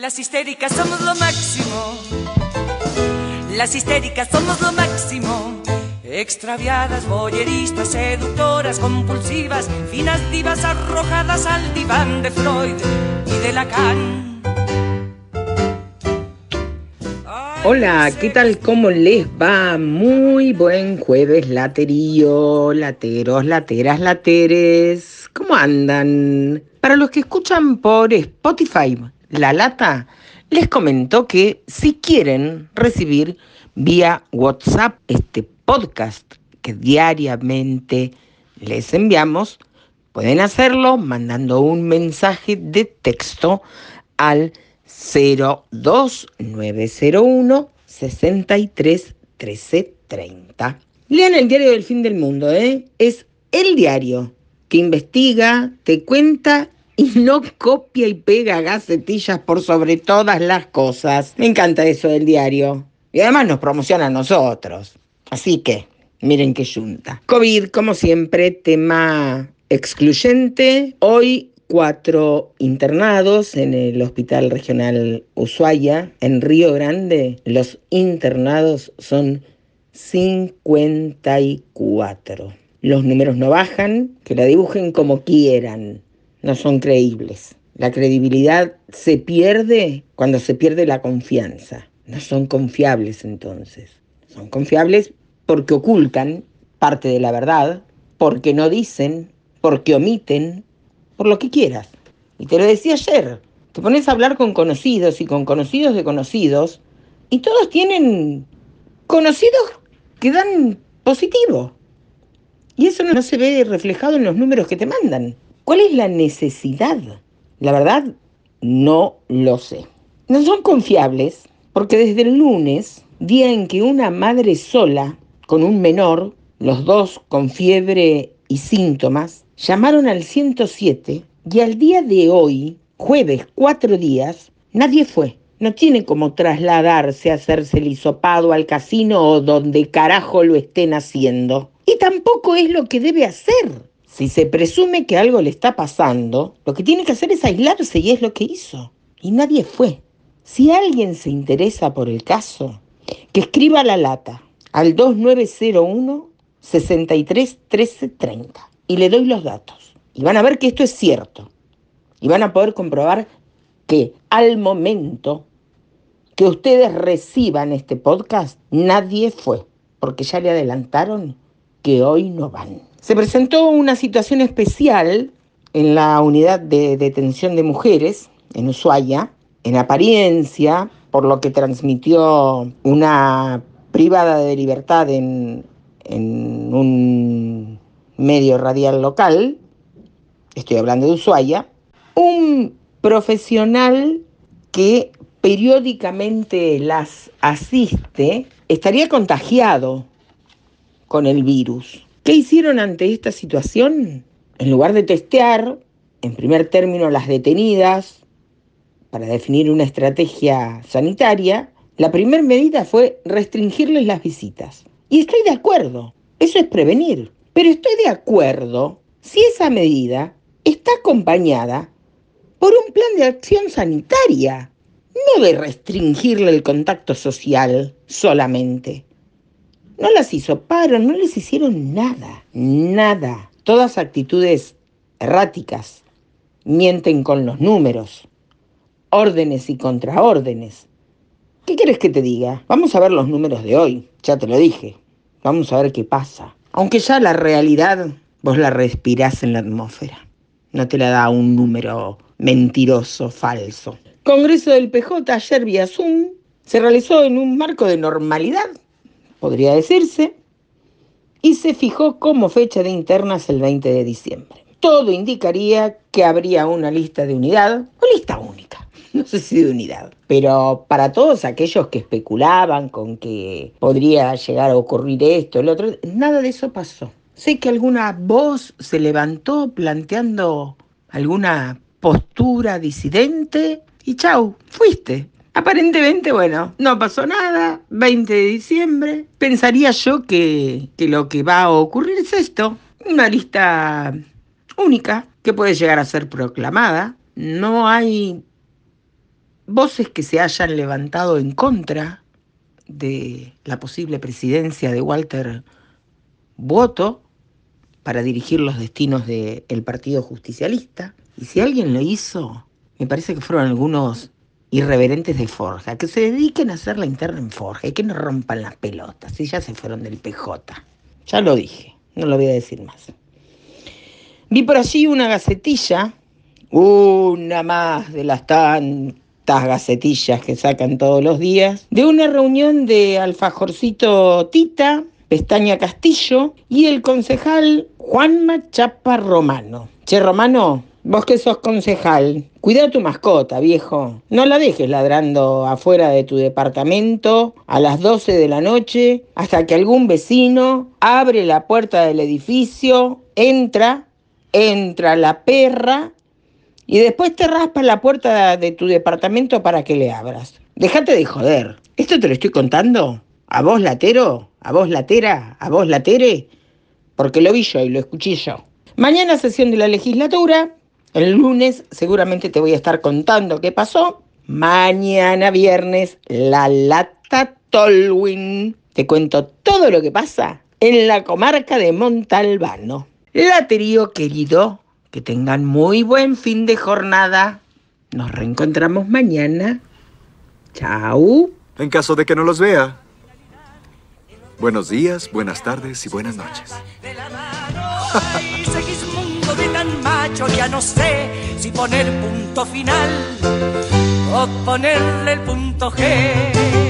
Las histéricas somos lo máximo. Las histéricas somos lo máximo. Extraviadas, boyeristas, seductoras, compulsivas, finas divas arrojadas al diván de Freud y de Lacan. Hola, ¿qué tal? ¿Cómo les va? Muy buen jueves laterío, lateros, lateras, lateres. ¿Cómo andan? Para los que escuchan por Spotify, La Lata les comentó que si quieren recibir vía WhatsApp este podcast que diariamente les enviamos, pueden hacerlo mandando un mensaje de texto al 02901 63 13 30. Lean el diario del fin del mundo, ¿eh? Es el diario que investiga, te cuenta y no copia y pega gacetillas por sobre todas las cosas. Me encanta eso del diario. Y además nos promociona a nosotros. Así que, miren qué junta. COVID, como siempre, tema excluyente. Hoy cuatro internados en el Hospital Regional Ushuaia, en Río Grande. Los internados son 54. Los números no bajan, que la dibujen como quieran, no son creíbles. La credibilidad se pierde cuando se pierde la confianza. No son confiables entonces. Son confiables porque ocultan parte de la verdad, porque no dicen, porque omiten, por lo que quieras. Y te lo decía ayer, te pones a hablar con conocidos y con conocidos de conocidos, y todos tienen conocidos que dan positivo. Y eso no se ve reflejado en los números que te mandan. ¿Cuál es la necesidad? La verdad, no lo sé. No son confiables porque desde el lunes, día en que una madre sola con un menor, los dos con fiebre y síntomas, llamaron al 107 y al día de hoy, jueves, cuatro días, nadie fue. No tiene como trasladarse a hacerse el hisopado al casino o donde carajo lo estén haciendo. Y tampoco es lo que debe hacer. Si se presume que algo le está pasando, lo que tiene que hacer es aislarse y es lo que hizo. Y nadie fue. Si alguien se interesa por el caso, que escriba la lata al 2901 63 y le doy los datos. Y van a ver que esto es cierto. Y van a poder comprobar que al momento que ustedes reciban este podcast, nadie fue, porque ya le adelantaron que hoy no van. Se presentó una situación especial en la unidad de detención de mujeres en Ushuaia, en apariencia, por lo que transmitió una privada de libertad en, en un medio radial local, estoy hablando de Ushuaia, un profesional que periódicamente las asiste estaría contagiado con el virus. ¿Qué hicieron ante esta situación? En lugar de testear, en primer término, las detenidas para definir una estrategia sanitaria, la primera medida fue restringirles las visitas. Y estoy de acuerdo, eso es prevenir. Pero estoy de acuerdo si esa medida está acompañada por un plan de acción sanitaria, no de restringirle el contacto social solamente. No las hizo paro, no les hicieron nada, nada. Todas actitudes erráticas. Mienten con los números. Órdenes y contraórdenes. ¿Qué quieres que te diga? Vamos a ver los números de hoy. Ya te lo dije. Vamos a ver qué pasa. Aunque ya la realidad vos la respirás en la atmósfera. No te la da un número mentiroso, falso. Congreso del PJ ayer vía Zoom se realizó en un marco de normalidad podría decirse, y se fijó como fecha de internas el 20 de diciembre. Todo indicaría que habría una lista de unidad, o lista única, no sé si de unidad, pero para todos aquellos que especulaban con que podría llegar a ocurrir esto, el otro, nada de eso pasó. Sé que alguna voz se levantó planteando alguna postura disidente y chau, fuiste. Aparentemente, bueno, no pasó nada, 20 de diciembre. Pensaría yo que, que lo que va a ocurrir es esto, una lista única que puede llegar a ser proclamada. No hay voces que se hayan levantado en contra de la posible presidencia de Walter Boto para dirigir los destinos del Partido Justicialista. Y si alguien lo hizo, me parece que fueron algunos irreverentes de Forja, que se dediquen a hacer la interna en Forja y que no rompan las pelotas, y ya se fueron del PJ. Ya lo dije, no lo voy a decir más. Vi por allí una gacetilla, una más de las tantas gacetillas que sacan todos los días, de una reunión de Alfajorcito Tita, Pestaña Castillo y el concejal Juanma Chapa Romano. Che, Romano, vos que sos concejal, cuida tu mascota, viejo. No la dejes ladrando afuera de tu departamento a las 12 de la noche hasta que algún vecino abre la puerta del edificio, entra, entra la perra y después te raspa la puerta de tu departamento para que le abras. Déjate de joder. ¿Esto te lo estoy contando? ¿A vos, latero? ¿A vos, latera? ¿A vos, latere? Porque lo vi yo y lo escuché yo. Mañana sesión de la legislatura. El lunes seguramente te voy a estar contando qué pasó. Mañana viernes, la lata Tolwin. Te cuento todo lo que pasa en la comarca de Montalbano. Laterío querido, que tengan muy buen fin de jornada. Nos reencontramos mañana. Chao. En caso de que no los vea. Buenos días, buenas tardes y buenas noches. macho, ya no sé si poner punto final o ponerle el punto G.